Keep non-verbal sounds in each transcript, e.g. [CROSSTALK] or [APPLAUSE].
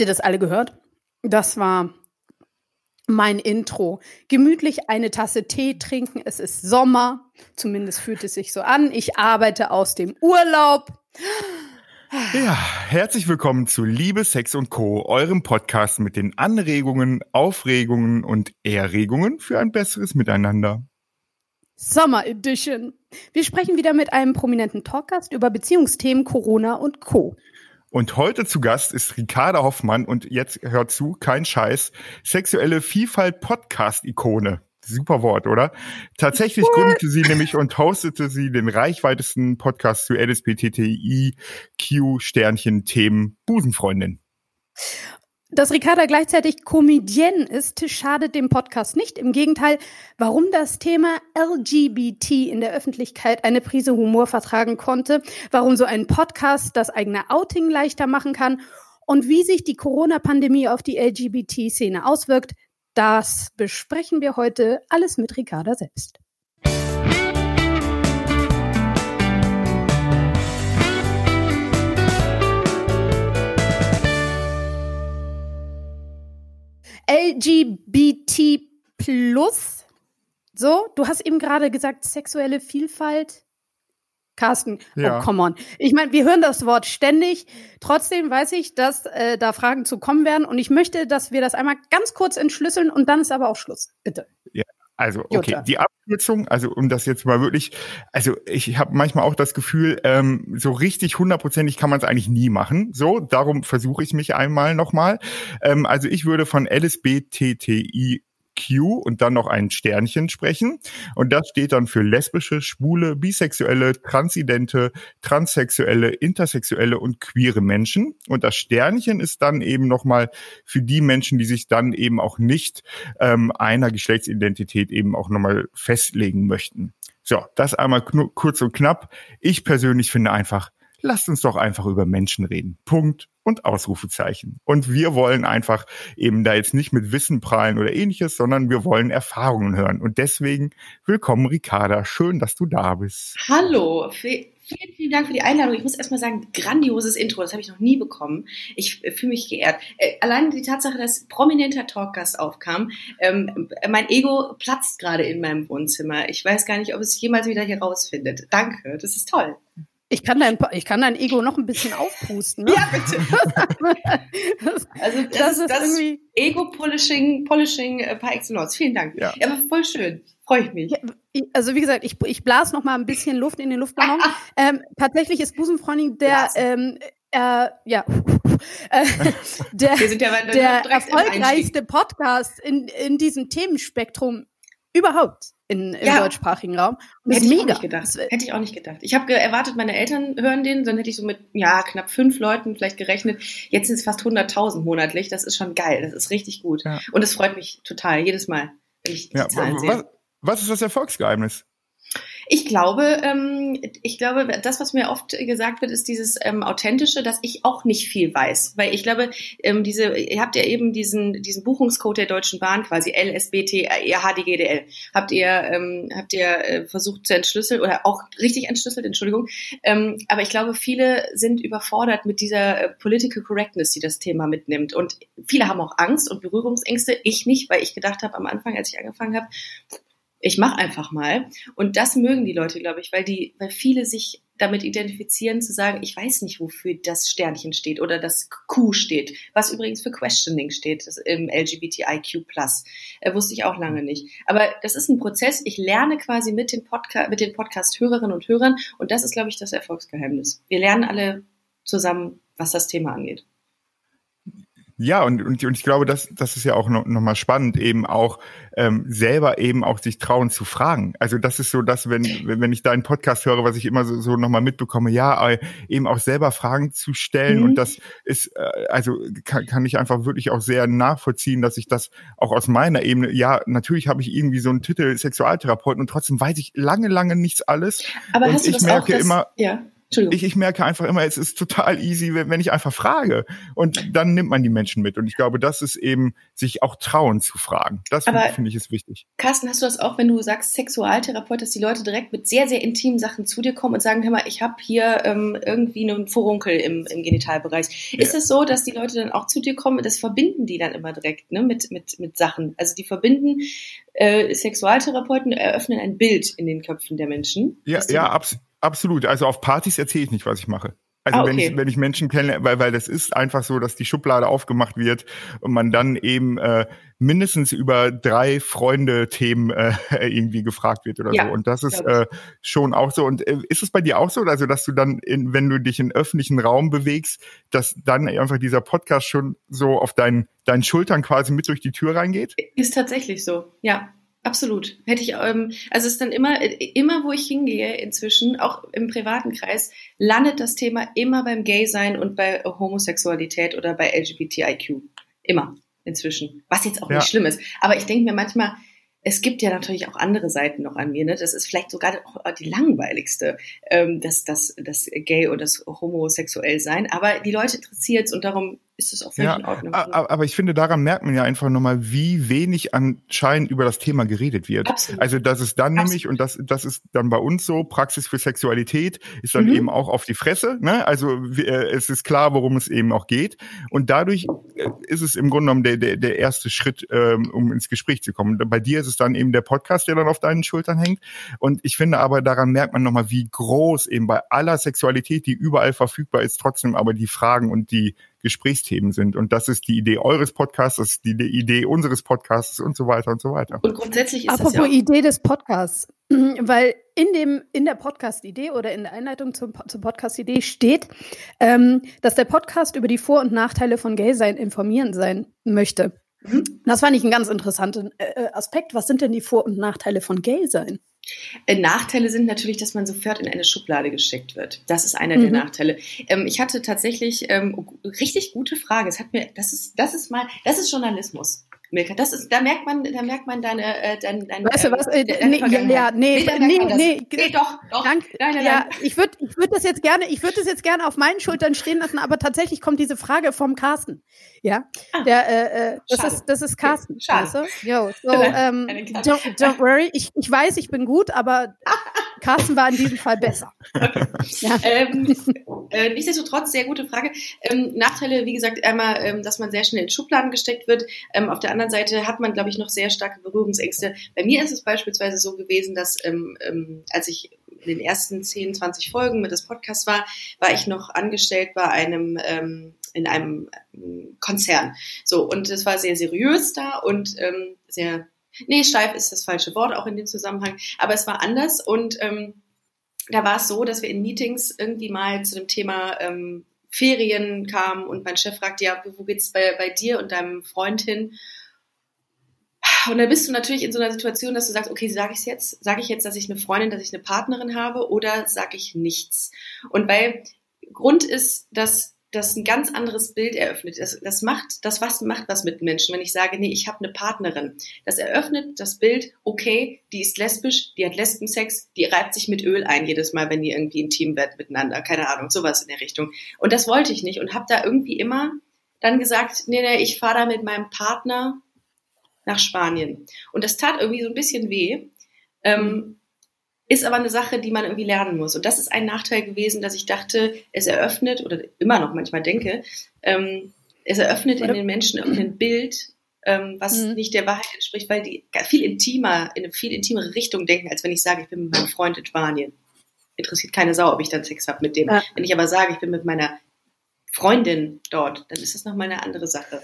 Habt ihr das alle gehört? Das war mein Intro. Gemütlich eine Tasse Tee trinken. Es ist Sommer. Zumindest fühlt es sich so an. Ich arbeite aus dem Urlaub. Ja, herzlich willkommen zu Liebe, Sex und Co., eurem Podcast mit den Anregungen, Aufregungen und Erregungen für ein besseres Miteinander. Summer Edition. Wir sprechen wieder mit einem prominenten Talkgast über Beziehungsthemen, Corona und Co. Und heute zu Gast ist Ricarda Hoffmann und jetzt hört zu, kein Scheiß, sexuelle Vielfalt Podcast-Ikone. Super Wort, oder? Tatsächlich What? gründete sie nämlich und hostete sie den reichweitesten Podcast zu LSBTTIQ Sternchen Themen Busenfreundin. Dass Ricarda gleichzeitig Comedienne ist, schadet dem Podcast nicht. Im Gegenteil, warum das Thema LGBT in der Öffentlichkeit eine Prise Humor vertragen konnte, warum so ein Podcast das eigene Outing leichter machen kann und wie sich die Corona-Pandemie auf die LGBT-Szene auswirkt, das besprechen wir heute alles mit Ricarda selbst. LGBT plus. So, du hast eben gerade gesagt, sexuelle Vielfalt. Carsten, oh, ja. oh, come on. Ich meine, wir hören das Wort ständig. Trotzdem weiß ich, dass äh, da Fragen zu kommen werden. Und ich möchte, dass wir das einmal ganz kurz entschlüsseln und dann ist aber auch Schluss. Bitte. Ja, also, okay, Jutta. die Abkürzung, also um das jetzt mal wirklich, also ich habe manchmal auch das Gefühl, ähm, so richtig hundertprozentig kann man es eigentlich nie machen. So, darum versuche ich mich einmal nochmal. Ähm, also ich würde von LSBTTI Q und dann noch ein Sternchen sprechen. Und das steht dann für lesbische, schwule, bisexuelle, transidente, transsexuelle, intersexuelle und queere Menschen. Und das Sternchen ist dann eben nochmal für die Menschen, die sich dann eben auch nicht ähm, einer Geschlechtsidentität eben auch nochmal festlegen möchten. So, das einmal kurz und knapp. Ich persönlich finde einfach, lasst uns doch einfach über Menschen reden. Punkt und Ausrufezeichen. Und wir wollen einfach eben da jetzt nicht mit Wissen prallen oder ähnliches, sondern wir wollen Erfahrungen hören. Und deswegen willkommen, Ricarda. Schön, dass du da bist. Hallo. Vielen, vielen Dank für die Einladung. Ich muss erstmal sagen, grandioses Intro, das habe ich noch nie bekommen. Ich fühle mich geehrt. Äh, allein die Tatsache, dass prominenter Talkgast aufkam, ähm, mein Ego platzt gerade in meinem Wohnzimmer. Ich weiß gar nicht, ob es jemals wieder hier rausfindet. Danke, das ist toll. Ich kann dein, ich kann dein Ego noch ein bisschen aufpusten. Ne? Ja, bitte. [LAUGHS] das, also das, das ist, das irgendwie Ego-Polishing Polishing äh, par excellence. Vielen Dank. Ja. ja, aber voll schön. Freue ich mich. Ja, also wie gesagt, ich, ich blas noch mal ein bisschen Luft in den Luftballon. [LAUGHS] ähm, tatsächlich ist Busenfreundin der ähm, äh, ja, [LAUGHS] äh, der, ja der erfolgreichste Podcast in, in diesem Themenspektrum überhaupt in, im ja. deutschsprachigen Raum. Und hätte ich mega. auch nicht gedacht. Hätte ich auch nicht gedacht. Ich habe erwartet, meine Eltern hören den, dann hätte ich so mit ja knapp fünf Leuten vielleicht gerechnet. Jetzt sind es fast 100.000 monatlich. Das ist schon geil. Das ist richtig gut. Ja. Und es freut mich total jedes Mal, wenn ich die ja, Zahlen sehe. was ist das Erfolgsgeheimnis? Ich glaube, ähm, ich glaube, das, was mir oft gesagt wird, ist dieses ähm, authentische, dass ich auch nicht viel weiß, weil ich glaube, ähm, diese, ihr habt ja eben diesen diesen Buchungscode der Deutschen Bahn quasi LSBT HDGDL, habt ihr ähm, habt ihr äh, versucht zu entschlüsseln oder auch richtig entschlüsselt, Entschuldigung. Ähm, aber ich glaube, viele sind überfordert mit dieser äh, Political Correctness, die das Thema mitnimmt und viele haben auch Angst und Berührungsängste. Ich nicht, weil ich gedacht habe am Anfang, als ich angefangen habe, ich mache einfach mal. Und das mögen die Leute, glaube ich, weil die, weil viele sich damit identifizieren, zu sagen, ich weiß nicht, wofür das Sternchen steht oder das Q steht, was übrigens für Questioning steht das im LGBTIQ+. Äh, wusste ich auch lange nicht. Aber das ist ein Prozess. Ich lerne quasi mit den, Podca mit den Podcast-Hörerinnen und Hörern und das ist, glaube ich, das Erfolgsgeheimnis. Wir lernen alle zusammen, was das Thema angeht. Ja, und, und, und ich glaube, das, das ist ja auch noch, noch mal spannend, eben auch ähm, selber eben auch sich trauen zu fragen. Also das ist so, dass wenn, wenn ich deinen Podcast höre, was ich immer so, so noch mal mitbekomme, ja, eben auch selber Fragen zu stellen. Mhm. Und das ist, äh, also kann, kann ich einfach wirklich auch sehr nachvollziehen, dass ich das auch aus meiner Ebene, ja, natürlich habe ich irgendwie so einen Titel Sexualtherapeuten und trotzdem weiß ich lange, lange nichts alles. Aber und hast du ich das merke auch, dass, immer, ja Ich, ich merke einfach immer, es ist total easy, wenn, wenn ich einfach frage. Und dann nimmt man die Menschen mit. Und ich glaube, das ist eben, sich auch trauen zu fragen. Das finde find ich ist wichtig. Carsten, hast du das auch, wenn du sagst Sexualtherapeut, dass die Leute direkt mit sehr, sehr intimen Sachen zu dir kommen und sagen, hör mal, ich habe hier ähm, irgendwie einen Furunkel im, im Genitalbereich. Ja. Ist es so, dass die Leute dann auch zu dir kommen? Das verbinden die dann immer direkt ne, mit, mit, mit Sachen. Also die verbinden äh, Sexualtherapeuten eröffnen ein Bild in den Köpfen der Menschen. Ja, ja, abs absolut. Also auf Partys erzähle ich nicht, was ich mache. Also ah, okay. wenn ich wenn ich Menschen kenne, weil weil das ist einfach so, dass die Schublade aufgemacht wird und man dann eben äh, mindestens über drei Freunde-Themen äh, [LAUGHS] irgendwie gefragt wird oder ja, so. Und das ist äh, schon auch so. Und äh, ist es bei dir auch so, also dass du dann, in, wenn du dich in öffentlichen Raum bewegst, dass dann einfach dieser Podcast schon so auf deinen deinen Schultern quasi mit durch die Tür reingeht? Ist tatsächlich so, ja. Absolut. Hätte ich, ähm, also es ist dann immer, immer wo ich hingehe inzwischen, auch im privaten Kreis, landet das Thema immer beim Gay-Sein und bei Homosexualität oder bei LGBTIQ. Immer inzwischen. Was jetzt auch ja. nicht schlimm ist. Aber ich denke mir manchmal, es gibt ja natürlich auch andere Seiten noch an mir. Ne? Das ist vielleicht sogar auch die langweiligste, ähm, das, das, das Gay und das Homosexuell sein. Aber die Leute interessiert es und darum ist es auch völlig ja, in Ordnung. Aber ich finde, daran merkt man ja einfach nochmal, wie wenig anscheinend über das Thema geredet wird. Absolut. Also das ist dann Absolut. nämlich, und das, das ist dann bei uns so, Praxis für Sexualität ist dann mhm. eben auch auf die Fresse. Ne? Also äh, es ist klar, worum es eben auch geht. Und dadurch äh, ist es im Grunde genommen der, der, der erste Schritt, ähm, um ins Gespräch zu kommen. Bei dir ist es dann eben der Podcast, der dann auf deinen Schultern hängt. Und ich finde aber, daran merkt man nochmal, wie groß eben bei aller Sexualität, die überall verfügbar ist, trotzdem aber die Fragen und die Gesprächsthemen sind. Und das ist die Idee eures Podcasts, das ist die Idee unseres Podcasts und so weiter und so weiter. Und grundsätzlich ist Apropos das ja Idee des Podcasts, [CLEARS THROAT] weil in dem in der Podcast-Idee oder in der Einleitung zum, zur Podcast-Idee steht, ähm, dass der Podcast über die Vor- und Nachteile von Gay-Sein informieren sein möchte. Mhm. Das fand ich einen ganz interessanten äh, Aspekt. Was sind denn die Vor- und Nachteile von Gay-Sein? Äh, Nachteile sind natürlich, dass man sofort in eine Schublade gesteckt wird. Das ist einer mhm. der Nachteile. Ähm, ich hatte tatsächlich ähm, richtig gute Frage. Es hat mir, das ist, das ist mal, das ist Journalismus. Milka. Das ist, da merkt man, da merkt man deine, äh, deine, deine Weißt du was? Äh, deine nee, ja, nee, nee, nee, nee, nee, doch, doch. Dank, nein, nein, ja, ich würde, ich würde das jetzt gerne, ich würde das jetzt gerne auf meinen Schultern stehen lassen, aber tatsächlich kommt diese Frage vom Carsten. Ja, ah, der, äh, äh das schade. ist, das ist Carsten. Okay, schade. Weißt du? Yo, so, [LAUGHS] ähm, don't, don't worry. Ich, ich weiß, ich bin gut, aber [LAUGHS] Carsten war in diesem Fall [LAUGHS] besser. Okay. Ja. Ähm, äh, nichtsdestotrotz, sehr gute Frage. Ähm, Nachteile, wie gesagt, einmal, ähm, dass man sehr schnell in Schubladen gesteckt wird. Ähm, auf der anderen Seite hat man, glaube ich, noch sehr starke Berührungsängste. Bei mir ist es beispielsweise so gewesen, dass ähm, ähm, als ich in den ersten 10, 20 Folgen mit des Podcasts war, war ich noch angestellt bei einem in einem Konzern. So, und es war sehr seriös da und ähm, sehr Nee, steif ist das falsche Wort, auch in dem Zusammenhang. Aber es war anders und ähm, da war es so, dass wir in Meetings irgendwie mal zu dem Thema ähm, Ferien kamen und mein Chef fragte, ja, wo geht's bei, bei dir und deinem Freund hin? Und dann bist du natürlich in so einer Situation, dass du sagst, okay, sage ich jetzt? Sage ich jetzt, dass ich eine Freundin, dass ich eine Partnerin habe oder sage ich nichts? Und weil Grund ist, dass das ein ganz anderes Bild eröffnet. Das, das macht, das was macht was mit Menschen, wenn ich sage, nee, ich habe eine Partnerin. Das eröffnet das Bild, okay, die ist lesbisch, die hat Lesbensex, die reibt sich mit Öl ein jedes Mal, wenn die irgendwie intim wird miteinander, keine Ahnung, sowas in der Richtung. Und das wollte ich nicht und habe da irgendwie immer dann gesagt, nee, nee, ich fahre da mit meinem Partner nach Spanien. Und das tat irgendwie so ein bisschen weh. Ähm, ist aber eine Sache, die man irgendwie lernen muss. Und das ist ein Nachteil gewesen, dass ich dachte, es eröffnet oder immer noch manchmal denke, ähm, es eröffnet in den Menschen ein Bild, ähm, was mhm. nicht der Wahrheit entspricht, weil die viel intimer, in eine viel intimere Richtung denken, als wenn ich sage, ich bin mit meinem Freund in Spanien. Interessiert keine Sau, ob ich dann Sex habe mit dem. Ja. Wenn ich aber sage, ich bin mit meiner Freundin dort, dann ist das nochmal eine andere Sache.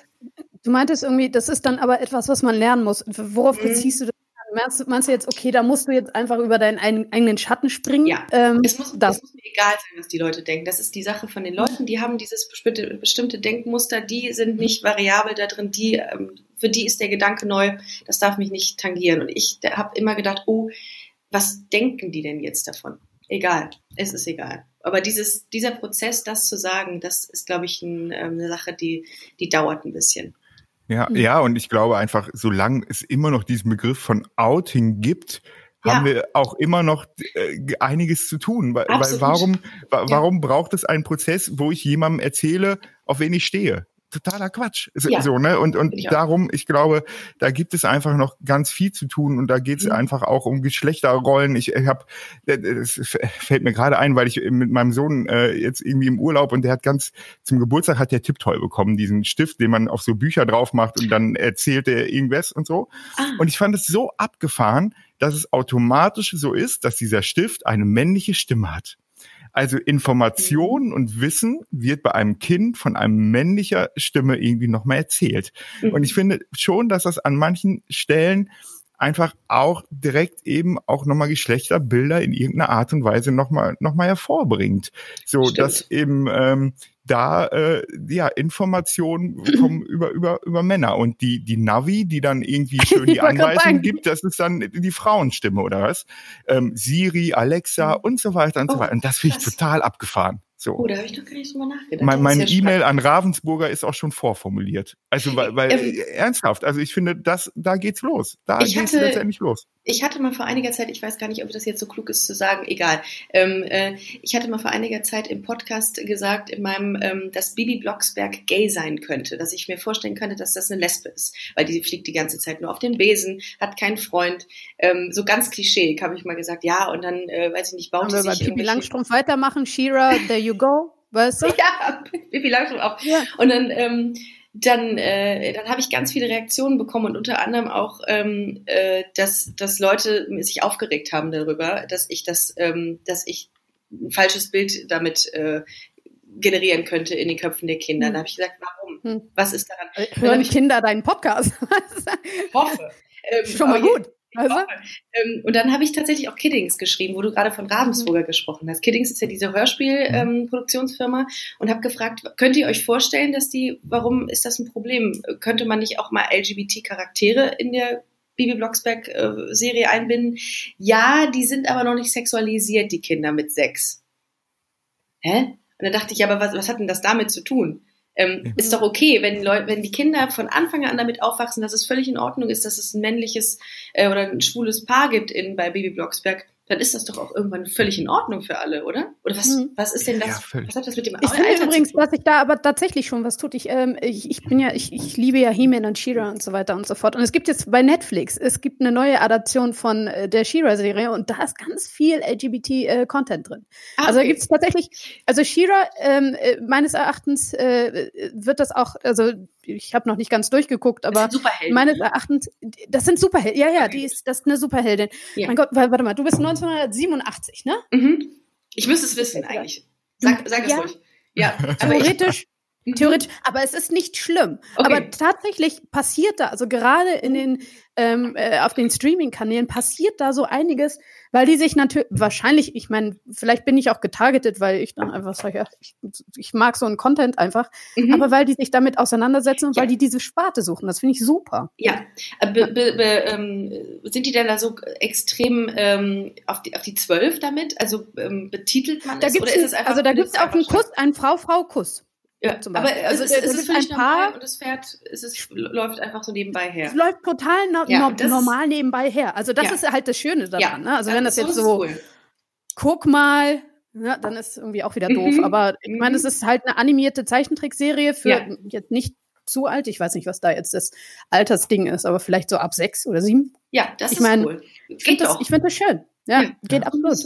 Du meintest irgendwie, das ist dann aber etwas, was man lernen muss. Worauf mhm. beziehst du das Meinst, meinst, du jetzt, okay, da musst du jetzt einfach über deinen eigenen Schatten springen? Ja, ähm, es, muss, das. es muss mir egal sein, was die Leute denken. Das ist die Sache von den Leuten, die haben dieses bestimmte, Denkmuster, die sind nicht variabel da drin, die, ähm, für die ist der Gedanke neu, das darf mich nicht tangieren. Und ich habe immer gedacht, oh, was denken die denn jetzt davon? Egal, es ist egal. Aber dieses, dieser Prozess, das zu sagen, das ist, glaube ich, ein, ähm, eine Sache, die, die dauert ein bisschen. Ja, mhm. ja, und ich glaube einfach, solange es immer noch diesen Begriff von Outing gibt, ja. haben wir auch immer noch äh, einiges zu tun. Weil, weil warum, warum ja. braucht es einen Prozess, wo ich jemandem erzähle, auf wen ich stehe? Totaler Quatsch. So, ja. so ne? Und, und ich darum, ich glaube, da gibt es einfach noch ganz viel zu tun und da geht es mhm. einfach auch um Geschlechterrollen. Ich, ich habe, es fällt mir gerade ein, weil ich mit meinem Sohn äh, jetzt irgendwie im Urlaub und der hat ganz zum Geburtstag hat der Tipptoy bekommen, diesen Stift, den man auf so Bücher drauf macht und dann erzählt er irgendwas und so. Ah. Und ich fand es so abgefahren, dass es automatisch so ist, dass dieser Stift eine männliche Stimme hat. Also Information mhm. und Wissen wird bei einem Kind von einem männlicher Stimme irgendwie nochmal erzählt. Mhm. Und ich finde schon, dass das an manchen Stellen einfach auch direkt eben auch nochmal Geschlechterbilder in irgendeiner Art und Weise nochmal noch mal hervorbringt. So, Stimmt. dass eben ähm, da äh, ja Informationen kommen [LAUGHS] über über über Männer und die die Navi, die dann irgendwie [LAUGHS] schön die Anweisungen gibt, das ist dann die Frauenstimme oder was? Ähm, Siri, Alexa mhm. und so weiter und oh, so weiter. Und das finde ich total abgefahren. So. Oh, da habe ich doch gar nicht drüber nachgedacht. Mein, meine ja E-Mail an Ravensburger ist auch schon vorformuliert. Also weil, weil ähm, ernsthaft, also ich finde, das da geht's los. Da geht's hatte, letztendlich los. Ich hatte mal vor einiger Zeit, ich weiß gar nicht, ob das jetzt so klug ist zu sagen, egal. Ähm, äh, ich hatte mal vor einiger Zeit im Podcast gesagt, in meinem, ähm, dass Bibi Blocksberg gay sein könnte, dass ich mir vorstellen könnte, dass das eine Lesbe ist, weil die fliegt die ganze Zeit nur auf den Besen, hat keinen Freund. Ähm, so ganz klischee, habe ich mal gesagt, ja, und dann, äh, weiß ich nicht, baut sie sich Bibi Langstrumpf weitermachen, Shira, there you go, weißt du? [LAUGHS] Ja, Bibi Langstrumpf auch. Ja. Und dann, ähm, dann, äh, dann habe ich ganz viele Reaktionen bekommen und unter anderem auch, ähm, äh, dass, dass Leute sich aufgeregt haben darüber, dass ich das, ähm, dass ich ein falsches Bild damit äh, generieren könnte in den Köpfen der Kinder. Hm. Da habe ich gesagt, warum? Hm. Was ist daran? Hören Kinder deinen Podcast? [LAUGHS] hoffe. Ähm, Schon mal gut. Also? Ähm, und dann habe ich tatsächlich auch Kiddings geschrieben, wo du gerade von Ravensburger mhm. gesprochen hast. Kiddings ist ja diese Hörspielproduktionsfirma mhm. ähm, und habe gefragt, könnt ihr euch vorstellen, dass die, warum ist das ein Problem? Könnte man nicht auch mal LGBT-Charaktere in der Bibi Blocksberg-Serie äh, einbinden? Ja, die sind aber noch nicht sexualisiert, die Kinder mit sechs. Hä? Und dann dachte ich, aber was, was hat denn das damit zu tun? Ähm, mhm. Ist doch okay, wenn, Leute, wenn die Kinder von Anfang an damit aufwachsen, dass es völlig in Ordnung ist, dass es ein männliches äh, oder ein schwules Paar gibt in, bei Baby Blocksberg dann ist das doch auch irgendwann völlig in Ordnung für alle, oder? Oder was, hm. was ist denn das? Ja, was hat das mit dem Ich finde übrigens, dass sich da aber tatsächlich schon was tut. Ich, ähm, ich, ich bin ja, ich, ich liebe ja He-Man und She-Ra und so weiter und so fort. Und es gibt jetzt bei Netflix, es gibt eine neue Adaption von äh, der She-Ra-Serie und da ist ganz viel LGBT-Content äh, drin. Ah, also okay. gibt es tatsächlich, also She-Ra, ähm, äh, meines Erachtens äh, wird das auch, also ich habe noch nicht ganz durchgeguckt, aber meines Erachtens, das sind Superhelden. Ja, ja, okay. die ist, das ist eine Superheldin. Ja. Mein Gott, warte mal, du bist 1987, ne? Mhm. Ich müsste es wissen eigentlich. Sag, sag es ja. ruhig. Ja, [LAUGHS] theoretisch. Mhm. Theoretisch, aber es ist nicht schlimm. Okay. Aber tatsächlich passiert da, also gerade in den ähm, äh, auf den Streaming-Kanälen passiert da so einiges, weil die sich natürlich, wahrscheinlich, ich meine, vielleicht bin ich auch getargetet, weil ich dann einfach sage, ich, ich mag so einen Content einfach, mhm. aber weil die sich damit auseinandersetzen und ja. weil die diese Sparte suchen. Das finde ich super. Ja, äh, be, be, be, ähm, sind die denn da so extrem ähm, auf die auf die zwölf damit? Also ähm, betitelt man da das oder ist es einfach? Also da gibt es auch einen Kuss, einen Frau-Frau-Kuss. Ja, aber also, also es, es ist völlig ein Paar und das Pferd es ist, läuft einfach so nebenbei her. Es läuft total no, ja, no, normal nebenbei her. Also das ja. ist halt das Schöne daran. Ja, ne? Also wenn das, jetzt so, cool. guck mal, ja, dann ist es irgendwie auch wieder doof. Mhm. Aber ich meine, es ist halt eine animierte Zeichentrickserie für jetzt nicht zu alt. Ich weiß nicht, was da jetzt das Altersding ist, aber vielleicht so ab sechs oder sieben. Ja, das ich ist mein, cool. Ich finde das, find das schön. Ja, geht absolut.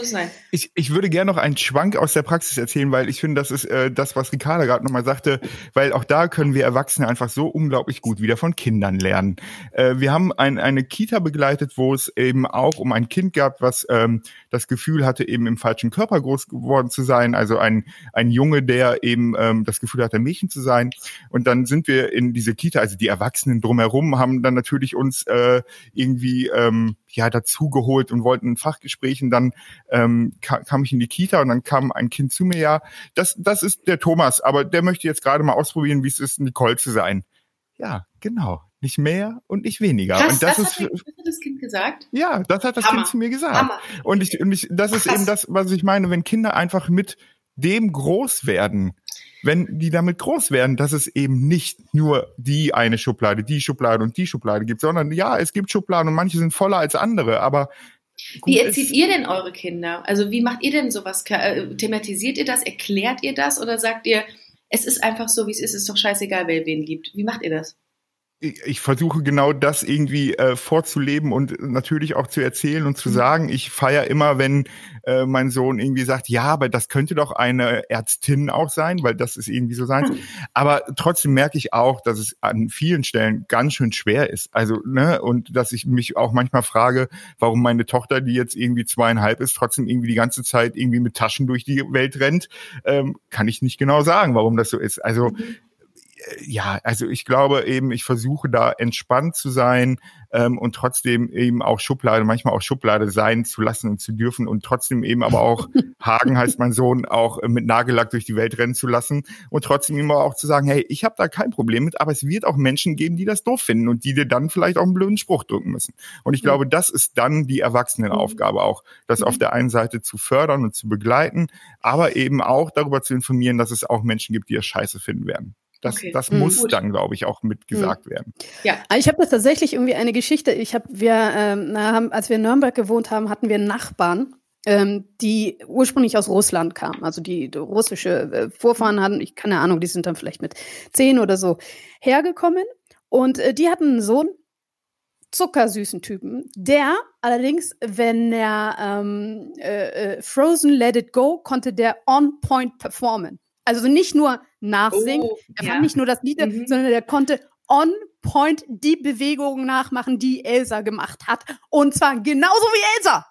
Sein. Ich, ich würde gerne noch einen Schwank aus der Praxis erzählen, weil ich finde, das ist äh, das, was Ricarda gerade nochmal sagte, weil auch da können wir Erwachsene einfach so unglaublich gut wieder von Kindern lernen. Äh, wir haben ein, eine Kita begleitet, wo es eben auch um ein Kind gab, was ähm, das Gefühl hatte, eben im falschen Körper groß geworden zu sein. Also ein, ein Junge, der eben ähm, das Gefühl hatte, Mädchen zu sein. Und dann sind wir in diese Kita, also die Erwachsenen drumherum haben dann natürlich uns äh, irgendwie ähm, ja dazugeholt und wollten ein Fachgespräch und dann ähm, kam, kam ich in die Kita und dann kam ein Kind zu mir, ja, das, das ist der Thomas, aber der möchte jetzt gerade mal ausprobieren, wie es ist, Nicole zu sein. Ja, genau. Nicht mehr und nicht weniger. Krass, und das, das, ist, hat, das hat das Kind gesagt? Ja, das hat das Hammer. Kind zu mir gesagt. Hammer. Und ich, und ich, das ist Krass. eben das, was ich meine, wenn Kinder einfach mit dem groß werden, wenn die damit groß werden, dass es eben nicht nur die eine Schublade, die Schublade und die Schublade gibt, sondern ja, es gibt Schubladen und manche sind voller als andere, aber wie erzieht ihr denn eure Kinder? Also wie macht ihr denn sowas? Äh, thematisiert ihr das? Erklärt ihr das? Oder sagt ihr, es ist einfach so, wie es ist, es ist doch scheißegal, wer wen liebt? Wie macht ihr das? Ich versuche genau das irgendwie äh, vorzuleben und natürlich auch zu erzählen und zu mhm. sagen. Ich feiere immer, wenn äh, mein Sohn irgendwie sagt, ja, aber das könnte doch eine Ärztin auch sein, weil das ist irgendwie so sein. Mhm. Aber trotzdem merke ich auch, dass es an vielen Stellen ganz schön schwer ist. Also, ne, und dass ich mich auch manchmal frage, warum meine Tochter, die jetzt irgendwie zweieinhalb ist, trotzdem irgendwie die ganze Zeit irgendwie mit Taschen durch die Welt rennt, ähm, kann ich nicht genau sagen, warum das so ist. Also mhm ja, also ich glaube eben, ich versuche da entspannt zu sein ähm, und trotzdem eben auch Schublade, manchmal auch Schublade sein zu lassen und zu dürfen und trotzdem eben aber auch [LAUGHS] Hagen heißt mein Sohn auch mit Nagellack durch die Welt rennen zu lassen und trotzdem immer auch zu sagen, hey, ich habe da kein Problem mit, aber es wird auch Menschen geben, die das doof finden und die dir dann vielleicht auch einen blöden Spruch drücken müssen. Und ich glaube, das ist dann die Erwachsenenaufgabe auch, das auf der einen Seite zu fördern und zu begleiten, aber eben auch darüber zu informieren, dass es auch Menschen gibt, die es scheiße finden werden. Das, okay. das mhm. muss dann, glaube ich, auch mitgesagt mhm. werden. Ja, ah, ich habe das tatsächlich irgendwie eine Geschichte. Ich habe, wir ähm, haben, als wir in Nürnberg gewohnt haben, hatten wir Nachbarn, ähm, die ursprünglich aus Russland kamen. Also die, die russische äh, Vorfahren hatten, ich keine Ahnung, die sind dann vielleicht mit zehn oder so hergekommen. Und äh, die hatten einen Sohn, zuckersüßen Typen, der allerdings, wenn er ähm, äh, äh Frozen Let It Go, konnte der on point performen. Also nicht nur nachsingen, oh, er ja. fand nicht nur das Lied, mhm. sondern er konnte on point die Bewegungen nachmachen, die Elsa gemacht hat. Und zwar genauso wie Elsa.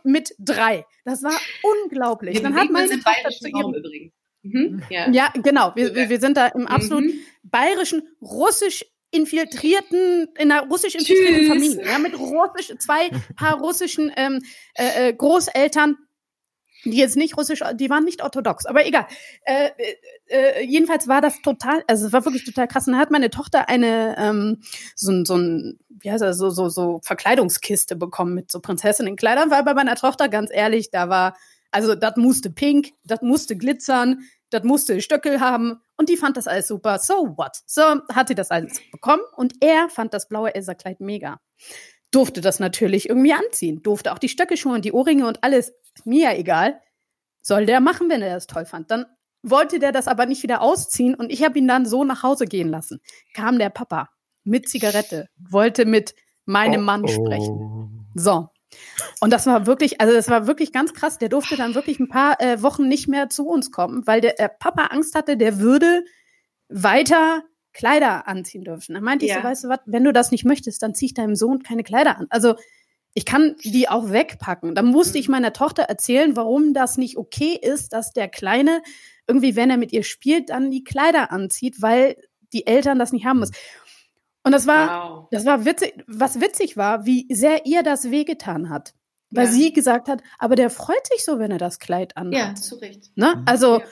[LAUGHS] Mit drei. Das war unglaublich. Wir Dann hat meine Tochter zu ihrem übrigens. Mhm. Ja. ja. genau. Wir, wir, wir sind da im absolut mhm. bayerischen, russisch infiltrierten, in einer russisch infiltrierten Tschüss. Familie, ja, mit russisch, zwei paar russischen ähm, äh, äh Großeltern, die jetzt nicht russisch, die waren nicht orthodox, aber egal. Äh, äh, jedenfalls war das total, also es war wirklich total krass. Und da hat meine Tochter eine ähm, so, so ein, wie heißt das, so, so, so Verkleidungskiste bekommen mit so Prinzessinnenkleidern, weil bei meiner Tochter, ganz ehrlich, da war, also das musste pink, das musste glitzern, das musste Stöckel haben und die fand das alles super. So what? So hat sie das alles bekommen und er fand das blaue Elsa-Kleid mega durfte das natürlich irgendwie anziehen, durfte auch die Stöcke schon und die Ohrringe und alles, mir egal, soll der machen, wenn er das toll fand. Dann wollte der das aber nicht wieder ausziehen und ich habe ihn dann so nach Hause gehen lassen. Kam der Papa mit Zigarette, wollte mit meinem oh, Mann sprechen. Oh. So. Und das war wirklich, also das war wirklich ganz krass. Der durfte dann wirklich ein paar äh, Wochen nicht mehr zu uns kommen, weil der, der Papa Angst hatte, der würde weiter Kleider anziehen dürfen. Dann meinte ja. ich so, weißt du was, wenn du das nicht möchtest, dann zieh ich deinem Sohn keine Kleider an. Also ich kann die auch wegpacken. Dann musste ich meiner Tochter erzählen, warum das nicht okay ist, dass der Kleine irgendwie, wenn er mit ihr spielt, dann die Kleider anzieht, weil die Eltern das nicht haben müssen. Und das war, wow. das war witzig, was witzig war, wie sehr ihr das wehgetan hat. Weil ja. sie gesagt hat, aber der freut sich so, wenn er das Kleid anhat. Ja, zu Recht. Ne? Also, ja.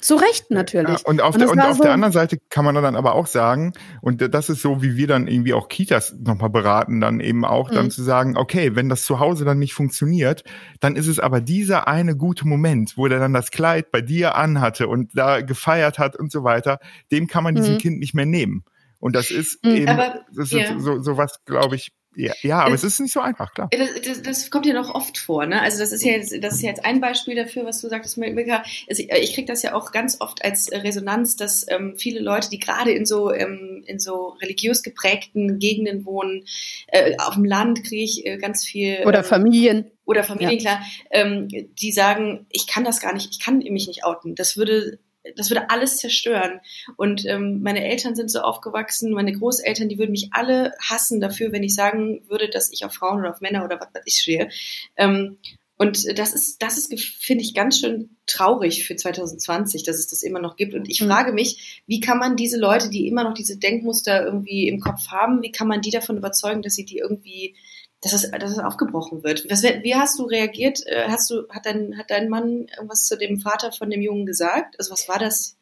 Zu Recht natürlich. Ja, und auf, und der, und auf so der anderen Seite kann man dann aber auch sagen, und das ist so, wie wir dann irgendwie auch Kitas nochmal beraten, dann eben auch mhm. dann zu sagen, okay, wenn das zu Hause dann nicht funktioniert, dann ist es aber dieser eine gute Moment, wo der dann das Kleid bei dir anhatte und da gefeiert hat und so weiter, dem kann man diesem mhm. Kind nicht mehr nehmen. Und das ist mhm, eben, aber, das ist ja. so, so was, glaube ich, ja, ja aber es, es ist nicht so einfach, klar. Das, das, das, kommt ja noch oft vor, ne? Also das ist ja jetzt, das ist jetzt ein Beispiel dafür, was du sagtest, Milka. Also ich kriege das ja auch ganz oft als Resonanz, dass ähm, viele Leute, die gerade in so ähm, in so religiös geprägten Gegenden wohnen, äh, auf dem Land kriege ich äh, ganz viel. Oder ähm, Familien. Oder Familien, ja. klar, ähm, die sagen, ich kann das gar nicht, ich kann mich nicht outen. Das würde das würde alles zerstören. Und ähm, meine Eltern sind so aufgewachsen, meine Großeltern, die würden mich alle hassen dafür, wenn ich sagen würde, dass ich auf Frauen oder auf Männer oder was weiß ich stehe. Ähm, und das ist, das ist, finde ich, ganz schön traurig für 2020, dass es das immer noch gibt. Und ich mhm. frage mich, wie kann man diese Leute, die immer noch diese Denkmuster irgendwie im Kopf haben, wie kann man die davon überzeugen, dass sie die irgendwie dass es, dass es aufgebrochen wird. Was, wie hast du reagiert? Äh, hast du, hat dein, hat dein Mann irgendwas zu dem Vater von dem Jungen gesagt? Also was war das?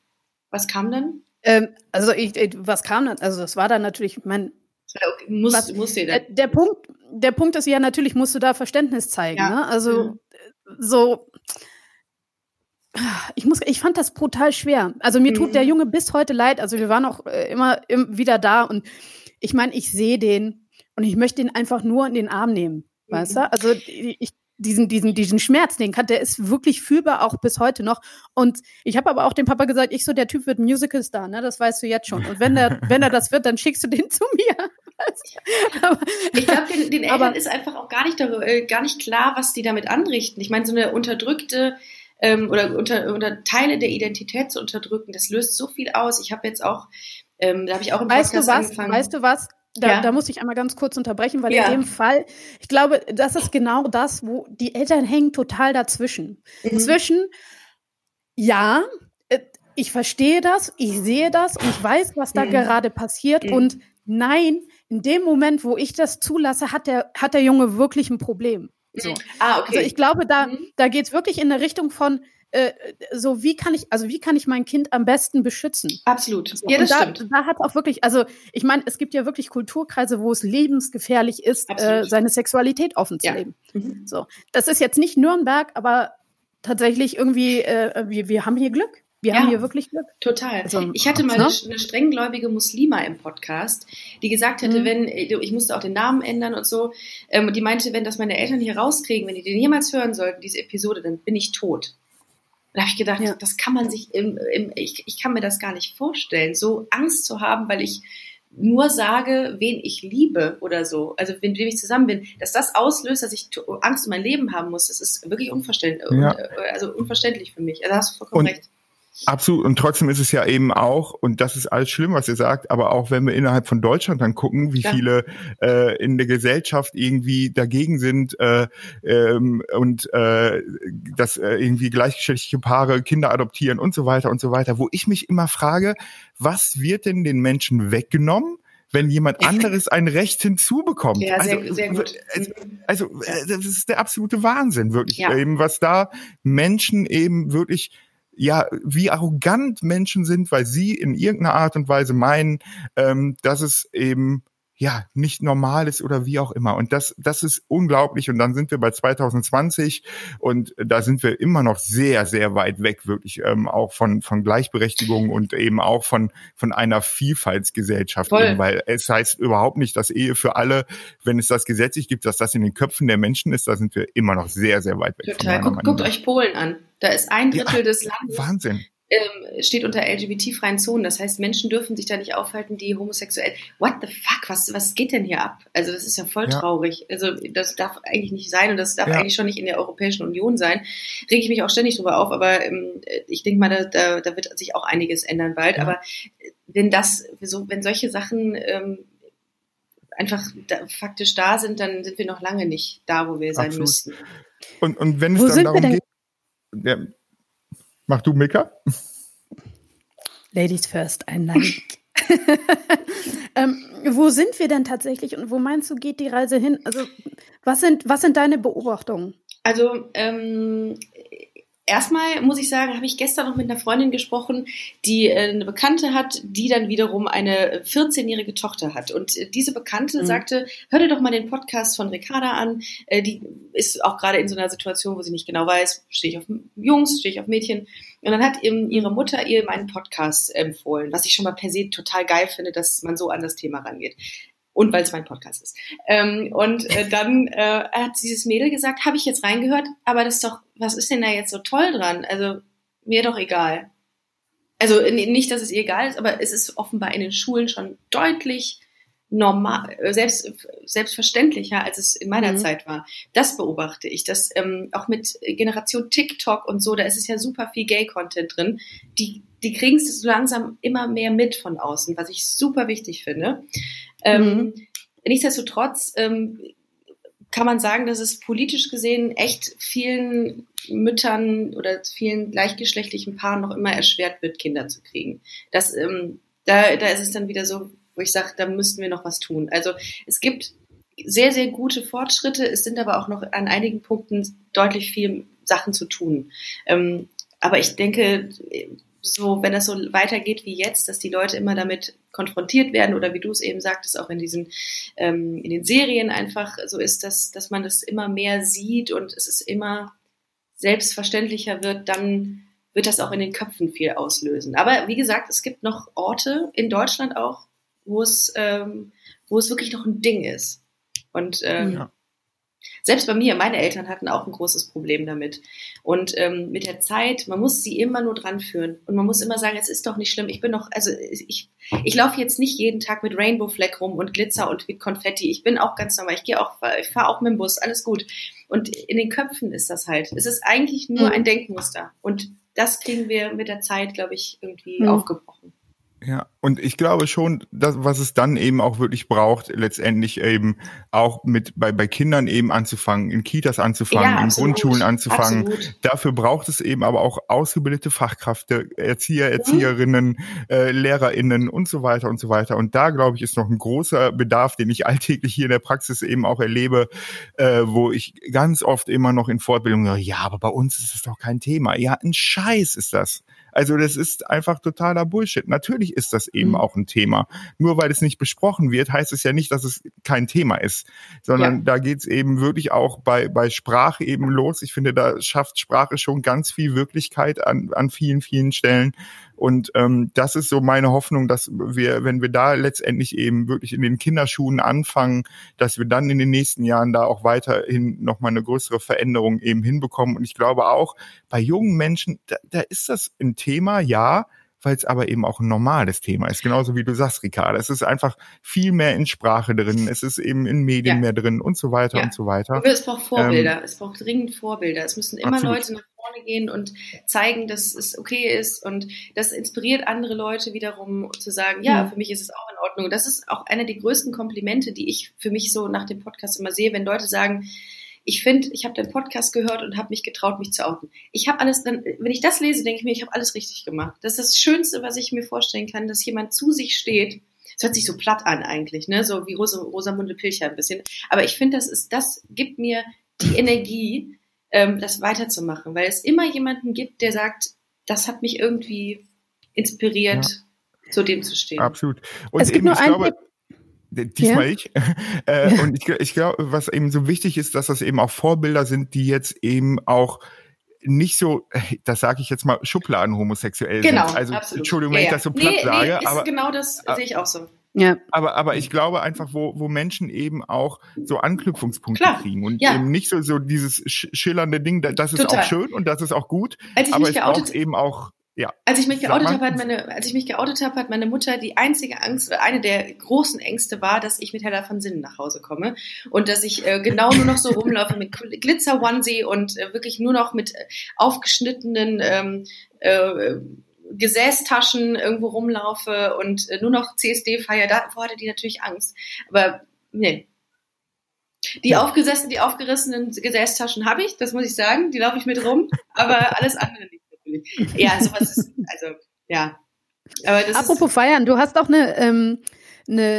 Was kam dann? Ähm, also ich, was kam dann? Also das war dann natürlich, mein okay, muss, was, muss dir der, der Punkt, der Punkt ist ja natürlich, musst du da Verständnis zeigen. Ja. Ne? Also mhm. so ich muss, ich fand das brutal schwer. Also mir mhm. tut der mhm. Junge bis heute leid. Also wir waren auch äh, immer, immer wieder da und ich meine, ich sehe den und ich möchte ihn einfach nur in den Arm nehmen. Mhm. Weißt du? Also ich, diesen, diesen, diesen Schmerz, den kann, der ist wirklich fühlbar auch bis heute noch. Und ich habe aber auch dem Papa gesagt, ich so, der Typ wird Musical-Star, ne? Das weißt du jetzt schon. Und wenn der, [LAUGHS] wenn er das wird, dann schickst du den [LAUGHS] zu mir. aber, ich glaube, den, den [LAUGHS] Eltern aber, ist einfach auch gar nicht, darüber, äh, gar nicht klar, was die damit anrichten. Ich meine, so eine unterdrückte ähm, oder unter, unter Teile der Identität zu unterdrücken, das löst so viel aus. Ich habe jetzt auch, ähm, da habe ich auch im Podcast weißt du was, angefangen. Weißt du was? Da, ja. da muss ich einmal ganz kurz unterbrechen, weil ja. in dem Fall, ich glaube, das ist genau das, wo die Eltern hängen total dazwischen. Mhm. Zwischen, ja, äh, ich verstehe das, ich sehe das und ich weiß, was da mhm. gerade passiert mhm. und nein, in dem Moment, wo ich das zulasse, hat der, hat der Junge wirklich ein Problem. So. Ah, okay. Also ich glaube, da, mhm. da geht es wirklich in eine Richtung von, äh, so wie kann ich, also wie kann ich mein Kind am besten beschützen? Absolut. So. Ja, das da, stimmt. Da hat auch wirklich, also ich meine, es gibt ja wirklich Kulturkreise, wo es lebensgefährlich ist, äh, seine Sexualität offen zu ja. leben. Mhm. So, das ist jetzt nicht Nürnberg, aber tatsächlich irgendwie, äh, wir, wir haben hier Glück. Wir ja, haben hier wirklich Glück. Total. Also, ich hatte mal ne? eine, eine strenggläubige Muslima im Podcast, die gesagt hätte, mhm. wenn, ich musste auch den Namen ändern und so, ähm, die meinte, wenn das meine Eltern hier rauskriegen, wenn die den jemals hören sollten, diese Episode, dann bin ich tot. Da habe ich gedacht, ja. das kann man sich im, im ich, ich kann mir das gar nicht vorstellen, so Angst zu haben, weil ich nur sage, wen ich liebe oder so, also mit wem ich zusammen bin, dass das auslöst, dass ich Angst um mein Leben haben muss, das ist wirklich unverständlich, ja. also unverständlich für mich. Also hast du vollkommen und, recht. Absolut. Und trotzdem ist es ja eben auch, und das ist alles schlimm, was ihr sagt, aber auch wenn wir innerhalb von Deutschland dann gucken, wie ja. viele äh, in der Gesellschaft irgendwie dagegen sind äh, ähm, und äh, dass äh, irgendwie gleichgeschlechtliche Paare Kinder adoptieren und so weiter und so weiter, wo ich mich immer frage, was wird denn den Menschen weggenommen? wenn jemand [LAUGHS] anderes ein Recht hinzubekommt. Ja, sehr, also, sehr gut. Also, also äh, das ist der absolute Wahnsinn, wirklich. Ja. Eben, was da Menschen eben wirklich ja, wie arrogant Menschen sind, weil sie in irgendeiner Art und Weise meinen, ähm, dass es eben ja, nicht normal ist oder wie auch immer. Und das, das ist unglaublich. Und dann sind wir bei 2020 und da sind wir immer noch sehr, sehr weit weg, wirklich ähm, auch von, von Gleichberechtigung und eben auch von, von einer Vielfaltsgesellschaft. Eben, weil es heißt überhaupt nicht, dass Ehe für alle, wenn es das gesetzlich gibt, dass das in den Köpfen der Menschen ist, da sind wir immer noch sehr, sehr weit weg. Total. Guckt, guckt euch Polen an. Da ist ein Drittel ja, des Landes. Wahnsinn ähm, steht unter LGBT-freien Zonen. Das heißt, Menschen dürfen sich da nicht aufhalten, die homosexuell. What the fuck? Was, was geht denn hier ab? Also, das ist ja voll ja. traurig. Also, das darf eigentlich nicht sein und das darf ja. eigentlich schon nicht in der Europäischen Union sein. Reg ich mich auch ständig drüber auf, aber ähm, ich denke mal, da, da, da wird sich auch einiges ändern bald. Ja. Aber wenn das, so, wenn solche Sachen ähm, einfach da, faktisch da sind, dann sind wir noch lange nicht da, wo wir sein Absolut. müssten. Und, und wenn es wo dann darum geht, ja, Mach du Mika? Ladies first, ein Like. [LAUGHS] ähm, wo sind wir denn tatsächlich und wo meinst du, geht die Reise hin? Also, was sind, was sind deine Beobachtungen? Also, ähm, Erstmal muss ich sagen, habe ich gestern noch mit einer Freundin gesprochen, die äh, eine Bekannte hat, die dann wiederum eine 14-jährige Tochter hat. Und äh, diese Bekannte mhm. sagte, hör dir doch mal den Podcast von Ricarda an. Äh, die ist auch gerade in so einer Situation, wo sie nicht genau weiß, stehe ich auf Jungs, stehe ich auf Mädchen. Und dann hat eben ihre Mutter ihr meinen Podcast empfohlen, was ich schon mal per se total geil finde, dass man so an das Thema rangeht und weil es mein Podcast ist. Ähm, und äh, dann äh, hat dieses Mädel gesagt, habe ich jetzt reingehört, aber das ist doch, was ist denn da jetzt so toll dran? Also mir doch egal. Also nicht, dass es ihr egal ist, aber es ist offenbar in den Schulen schon deutlich normal, äh, selbst, selbstverständlicher, als es in meiner mhm. Zeit war. Das beobachte ich. Das ähm, auch mit Generation TikTok und so, da ist es ja super viel Gay-Content drin. Die, die kriegen es so langsam immer mehr mit von außen, was ich super wichtig finde. Ähm, mhm. nichtsdestotrotz ähm, kann man sagen, dass es politisch gesehen echt vielen Müttern oder vielen gleichgeschlechtlichen Paaren noch immer erschwert wird, Kinder zu kriegen. Das, ähm, da, da ist es dann wieder so, wo ich sage, da müssten wir noch was tun. Also es gibt sehr, sehr gute Fortschritte. Es sind aber auch noch an einigen Punkten deutlich viel Sachen zu tun. Ähm, aber ich denke, so, wenn das so weitergeht wie jetzt, dass die Leute immer damit konfrontiert werden oder wie du es eben sagtest, auch in diesen, ähm, in den Serien einfach so ist, dass, dass man das immer mehr sieht und es ist immer selbstverständlicher wird, dann wird das auch in den Köpfen viel auslösen. Aber wie gesagt, es gibt noch Orte in Deutschland auch, wo es, ähm, wo es wirklich noch ein Ding ist. Und ähm, ja. Selbst bei mir, meine Eltern hatten auch ein großes Problem damit. Und ähm, mit der Zeit, man muss sie immer nur dran führen. Und man muss immer sagen, es ist doch nicht schlimm. Ich bin doch, also ich, ich laufe jetzt nicht jeden Tag mit Rainbow Fleck rum und Glitzer und mit Konfetti. Ich bin auch ganz normal. Ich gehe auch, ich fahre auch mit dem Bus, alles gut. Und in den Köpfen ist das halt. Es ist eigentlich nur mhm. ein Denkmuster. Und das kriegen wir mit der Zeit, glaube ich, irgendwie mhm. aufgebrochen. Ja, und ich glaube schon, dass, was es dann eben auch wirklich braucht, letztendlich eben auch mit bei, bei Kindern eben anzufangen, in Kitas anzufangen, ja, in Grundschulen anzufangen. Absolut. Dafür braucht es eben aber auch ausgebildete Fachkräfte, Erzieher, Erzieherinnen, mhm. äh, LehrerInnen und so weiter und so weiter. Und da, glaube ich, ist noch ein großer Bedarf, den ich [LAUGHS] alltäglich hier in der Praxis eben auch erlebe, äh, wo ich ganz oft immer noch in Fortbildung, ja, aber bei uns ist es doch kein Thema. Ja, ein Scheiß ist das. Also das ist einfach totaler Bullshit. Natürlich ist das eben mhm. auch ein Thema. Nur weil es nicht besprochen wird, heißt es ja nicht, dass es kein Thema ist, sondern ja. da geht es eben wirklich auch bei, bei Sprache eben los. Ich finde, da schafft Sprache schon ganz viel Wirklichkeit an, an vielen, vielen Stellen. Und ähm, das ist so meine Hoffnung, dass wir, wenn wir da letztendlich eben wirklich in den Kinderschuhen anfangen, dass wir dann in den nächsten Jahren da auch weiterhin nochmal eine größere Veränderung eben hinbekommen. Und ich glaube auch, bei jungen Menschen, da, da ist das ein Thema, ja, weil es aber eben auch ein normales Thema ist. Genauso wie du sagst, Ricarda. Es ist einfach viel mehr in Sprache drin, es ist eben in Medien ja. mehr drin und so weiter ja. und so weiter. Und es braucht Vorbilder, ähm, es braucht dringend Vorbilder. Es müssen immer absolut. Leute nach vorne gehen und zeigen, dass es okay ist und das inspiriert andere Leute wiederum zu sagen, ja, mhm. für mich ist es auch in Ordnung. Das ist auch einer der größten Komplimente, die ich für mich so nach dem Podcast immer sehe, wenn Leute sagen, ich finde, ich habe den Podcast gehört und habe mich getraut, mich zu outen. Ich habe alles, dann, wenn ich das lese, denke ich mir, ich habe alles richtig gemacht. Das ist das Schönste, was ich mir vorstellen kann, dass jemand zu sich steht. Es hört sich so platt an eigentlich, ne, so wie Rosa, Rosamunde Pilcher ein bisschen. Aber ich finde, das ist, das gibt mir die Energie, ähm, das weiterzumachen, weil es immer jemanden gibt, der sagt, das hat mich irgendwie inspiriert, ja. zu dem zu stehen. Absolut. Und es gibt eben, nur ich glaube, Diesmal ja. ich. [LAUGHS] äh, ja. Und ich, ich glaube, was eben so wichtig ist, dass das eben auch Vorbilder sind, die jetzt eben auch nicht so, [LAUGHS] das sage ich jetzt mal, Schubladen homosexuell genau, sind. Also absolut. Entschuldigung, wenn ja, ich das so platt nee, sage. Nee, aber, genau das sehe ich auch so. Ja. Aber, aber ich glaube einfach, wo, wo Menschen eben auch so Anknüpfungspunkte Klar. kriegen und ja. eben nicht so, so dieses schillernde Ding, das ist Total. auch schön und das ist auch gut. aber es braucht eben auch ja. Als ich mich geoutet habe, hat meine, als ich mich geoutet habe, hat meine Mutter die einzige Angst oder eine der großen Ängste war, dass ich mit Hella von Sinnen nach Hause komme und dass ich äh, genau nur noch so rumlaufe mit Glitzer Onesie und äh, wirklich nur noch mit äh, aufgeschnittenen ähm, äh, Gesäßtaschen irgendwo rumlaufe und äh, nur noch CSD feier. Davor hatte die natürlich Angst. Aber nee, die ja. aufgesessen, die aufgerissenen Gesäßtaschen habe ich, das muss ich sagen, die laufe ich mit rum, aber alles andere nicht [LAUGHS] Ja, sowas ist, also, ja. Apropos feiern, du hast auch eine, ähm, eine,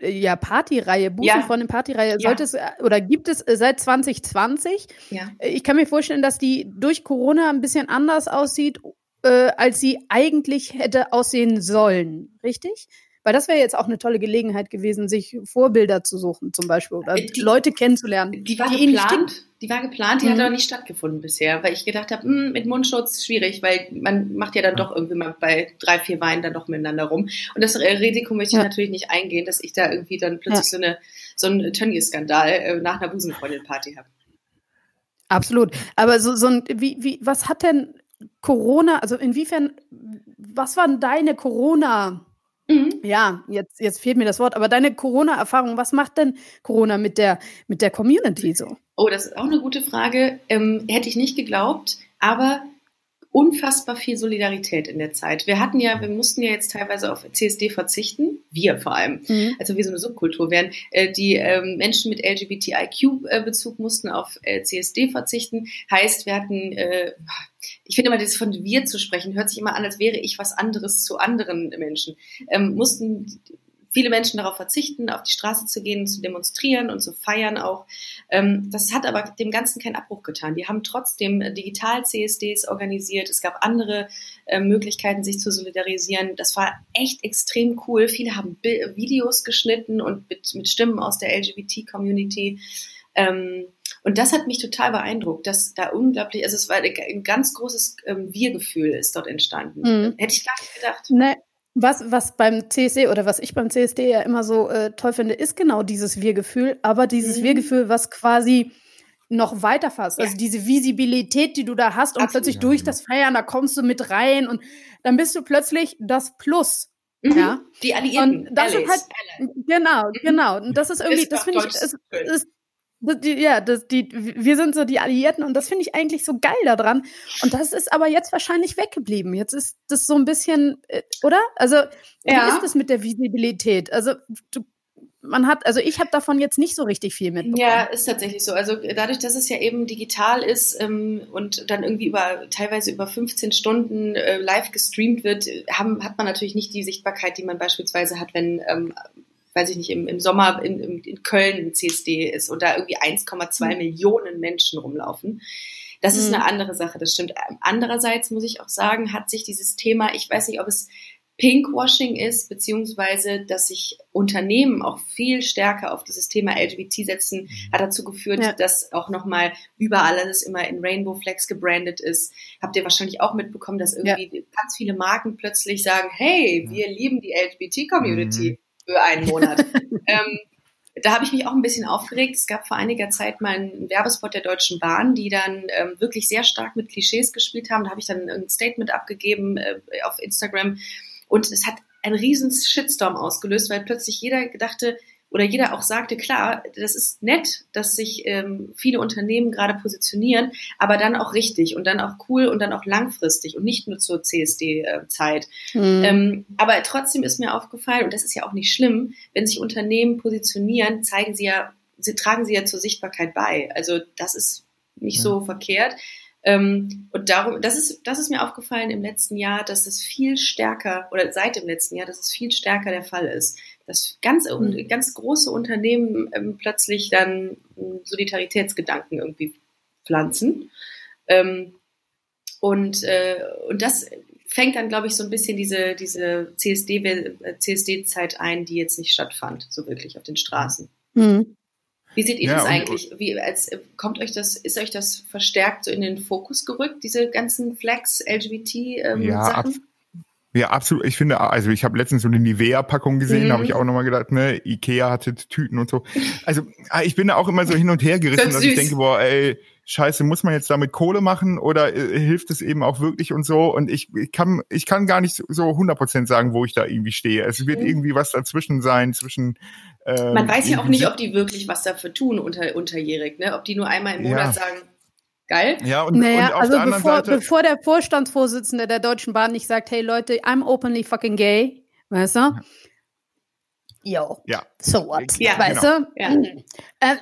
eine ja, Partyreihe, Buchen ja. von der Partyreihe. Sollte es, oder gibt es seit 2020? Ja. Ich kann mir vorstellen, dass die durch Corona ein bisschen anders aussieht, äh, als sie eigentlich hätte aussehen sollen. Richtig? Weil das wäre jetzt auch eine tolle Gelegenheit gewesen, sich Vorbilder zu suchen, zum Beispiel, oder äh, die, Leute kennenzulernen. Die war die geplant, die war geplant, die mhm. hat aber nicht stattgefunden bisher, weil ich gedacht habe, hm, mit Mundschutz schwierig, weil man macht ja dann doch irgendwie mal bei drei, vier Weinen dann doch miteinander rum. Und das Risiko möchte ich ja. natürlich nicht eingehen, dass ich da irgendwie dann plötzlich ja. so eine so einen Tönnies-Skandal äh, nach einer Busenfreundin-Party habe. Absolut. Aber so, so ein, wie, wie, was hat denn Corona, also inwiefern, was waren deine Corona- Mhm. Ja, jetzt, jetzt fehlt mir das Wort, aber deine Corona-Erfahrung, was macht denn Corona mit der, mit der Community so? Oh, das ist auch eine gute Frage. Ähm, hätte ich nicht geglaubt, aber unfassbar viel Solidarität in der Zeit. Wir hatten ja, wir mussten ja jetzt teilweise auf CSD verzichten, wir vor allem, mhm. also wie so eine Subkultur wären. Äh, die ähm, Menschen mit LGBTIQ-Bezug mussten auf äh, CSD verzichten. Heißt, wir hatten, äh, ich finde immer, das von wir zu sprechen, hört sich immer an, als wäre ich was anderes zu anderen Menschen. Ähm, mussten viele Menschen darauf verzichten, auf die Straße zu gehen, zu demonstrieren und zu feiern auch. Ähm, das hat aber dem Ganzen keinen Abbruch getan. Die haben trotzdem digital CSDs organisiert. Es gab andere äh, Möglichkeiten, sich zu solidarisieren. Das war echt extrem cool. Viele haben Videos geschnitten und mit, mit Stimmen aus der LGBT-Community Ähm, und das hat mich total beeindruckt, dass da unglaublich, also es war ein ganz großes ähm, Wir-Gefühl ist dort entstanden. Mhm. Hätte ich gar nicht gedacht. Nee. Was, was beim CSD oder was ich beim CSD ja immer so äh, toll finde, ist genau dieses Wir-Gefühl, aber dieses mhm. Wir-Gefühl, was quasi noch weiter fasst. Ja. Also diese Visibilität, die du da hast und Absolut. plötzlich durch das Feiern, da kommst du mit rein und dann bist du plötzlich das Plus. Mhm. Ja. Die Alliierten. Und das Allies. ist halt, genau, mhm. genau. Und das ist irgendwie, das finde ich, ist, ist, die, ja, das, die, wir sind so die Alliierten und das finde ich eigentlich so geil daran. Und das ist aber jetzt wahrscheinlich weggeblieben. Jetzt ist das so ein bisschen, äh, oder? Also, wie ja. ist das mit der Visibilität? Also, du, man hat, also ich habe davon jetzt nicht so richtig viel mitbekommen. Ja, ist tatsächlich so. Also dadurch, dass es ja eben digital ist ähm, und dann irgendwie über teilweise über 15 Stunden äh, live gestreamt wird, haben, hat man natürlich nicht die Sichtbarkeit, die man beispielsweise hat, wenn ähm, weiß ich nicht, im, im Sommer in, in, in Köln ein CSD ist und da irgendwie 1,2 mhm. Millionen Menschen rumlaufen. Das ist mhm. eine andere Sache, das stimmt. Andererseits muss ich auch sagen, hat sich dieses Thema, ich weiß nicht, ob es Pinkwashing ist, beziehungsweise dass sich Unternehmen auch viel stärker auf dieses Thema LGBT setzen, mhm. hat dazu geführt, ja. dass auch nochmal überall alles immer in Rainbow Flags gebrandet ist. Habt ihr wahrscheinlich auch mitbekommen, dass irgendwie ja. ganz viele Marken plötzlich sagen, hey, wir lieben die LGBT-Community. Mhm für einen Monat. [LAUGHS] ähm, da habe ich mich auch ein bisschen aufgeregt. Es gab vor einiger Zeit mal einen Werbespot der Deutschen Bahn, die dann ähm, wirklich sehr stark mit Klischees gespielt haben. Da habe ich dann ein Statement abgegeben äh, auf Instagram und es hat einen riesen Shitstorm ausgelöst, weil plötzlich jeder gedachte, oder jeder auch sagte, klar, das ist nett, dass sich ähm, viele Unternehmen gerade positionieren, aber dann auch richtig und dann auch cool und dann auch langfristig und nicht nur zur CSD-Zeit. Mhm. Ähm, aber trotzdem ist mir aufgefallen, und das ist ja auch nicht schlimm, wenn sich Unternehmen positionieren, zeigen sie ja, sie tragen sie ja zur Sichtbarkeit bei. Also das ist nicht ja. so verkehrt. Ähm, und darum, das ist, das ist mir aufgefallen im letzten Jahr, dass das viel stärker, oder seit dem letzten Jahr, dass es viel stärker der Fall ist. Dass ganz, mhm. ganz große Unternehmen ähm, plötzlich dann Solidaritätsgedanken irgendwie pflanzen. Ähm, und, äh, und das fängt dann, glaube ich, so ein bisschen diese, diese CSD-Zeit CSD ein, die jetzt nicht stattfand, so wirklich auf den Straßen. Mhm. Wie seht ihr ja, das eigentlich? Wie, als, kommt euch das, ist euch das verstärkt so in den Fokus gerückt, diese ganzen Flex, LGBT-Sachen? Ähm, ja, ab, ja, absolut. Ich finde, also ich habe letztens so eine Nivea-Packung gesehen, mhm. habe ich auch nochmal gedacht, ne, Ikea hatte Tüten und so. Also ah, ich bin da auch immer so hin und her gerissen, dass süß. ich denke, boah, ey, scheiße, muss man jetzt damit Kohle machen oder äh, hilft es eben auch wirklich und so? Und ich, ich kann, ich kann gar nicht so 100% sagen, wo ich da irgendwie stehe. Es wird mhm. irgendwie was dazwischen sein, zwischen ähm, Man weiß ja auch nicht, ob die wirklich was dafür tun unter, unterjährig, ne? Ob die nur einmal im Monat ja. sagen, geil. Ja, und, naja, und auf also der bevor, Seite bevor der Vorstandsvorsitzende der Deutschen Bahn nicht sagt, hey Leute, I'm openly fucking gay, weißt du? Yo. Ja. So what? Ja, weißt genau. du? Ja. Äh,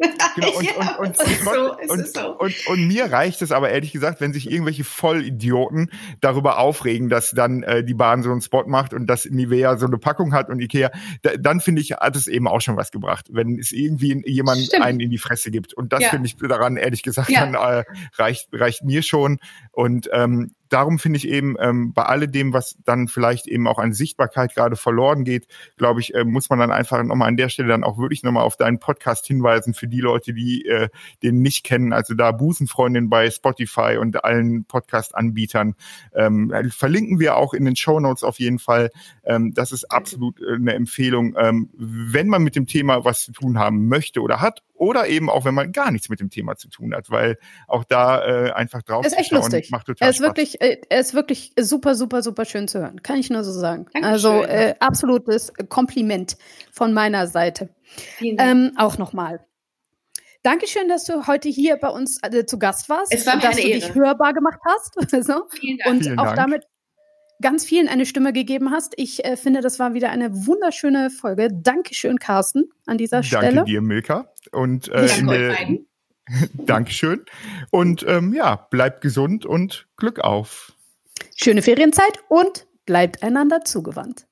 [LAUGHS] Genau, und, ja, und, und, und, [LAUGHS] so, und, und, mir reicht es aber ehrlich gesagt, wenn sich irgendwelche Vollidioten darüber aufregen, dass dann äh, die Bahn so einen Spot macht und dass Nivea so eine Packung hat und Ikea, da, dann finde ich, hat es eben auch schon was gebracht, wenn es irgendwie jemand Stimmt. einen in die Fresse gibt. Und das ja. finde ich daran, ehrlich gesagt, ja. dann äh, reicht, reicht mir schon. Und ähm, darum finde ich eben ähm, bei alledem, was dann vielleicht eben auch an Sichtbarkeit gerade verloren geht, glaube ich, äh, muss man dann einfach nochmal an der Stelle dann auch wirklich nochmal auf deinen Podcast hinweisen für die Leute, die äh, den nicht kennen. Also da Busenfreundin bei Spotify und allen Podcast-Anbietern. Ähm, verlinken wir auch in den Show Notes auf jeden Fall. Ähm, das ist absolut äh, eine Empfehlung, ähm, wenn man mit dem Thema was zu tun haben möchte oder hat oder eben auch, wenn man gar nichts mit dem Thema zu tun hat, weil auch da äh, einfach drauf ist echt lustig. macht total er ist Spaß. wirklich, äh, er ist wirklich super, super, super schön zu hören. Kann ich nur so sagen. Dankeschön. Also äh, absolutes Kompliment von meiner Seite. Ähm, auch nochmal. Dankeschön, dass du heute hier bei uns äh, zu Gast warst. Es war mir dass eine du dich hörbar gemacht hast. [LAUGHS] so. Vielen Dank. Und Vielen auch Dank. damit ganz vielen eine Stimme gegeben hast. Ich äh, finde, das war wieder eine wunderschöne Folge. Dankeschön, Carsten, an dieser Danke Stelle. Danke dir, Milka. Und äh, Danke [LAUGHS] Dankeschön. Und ähm, ja, bleibt gesund und Glück auf. Schöne Ferienzeit und bleibt einander zugewandt.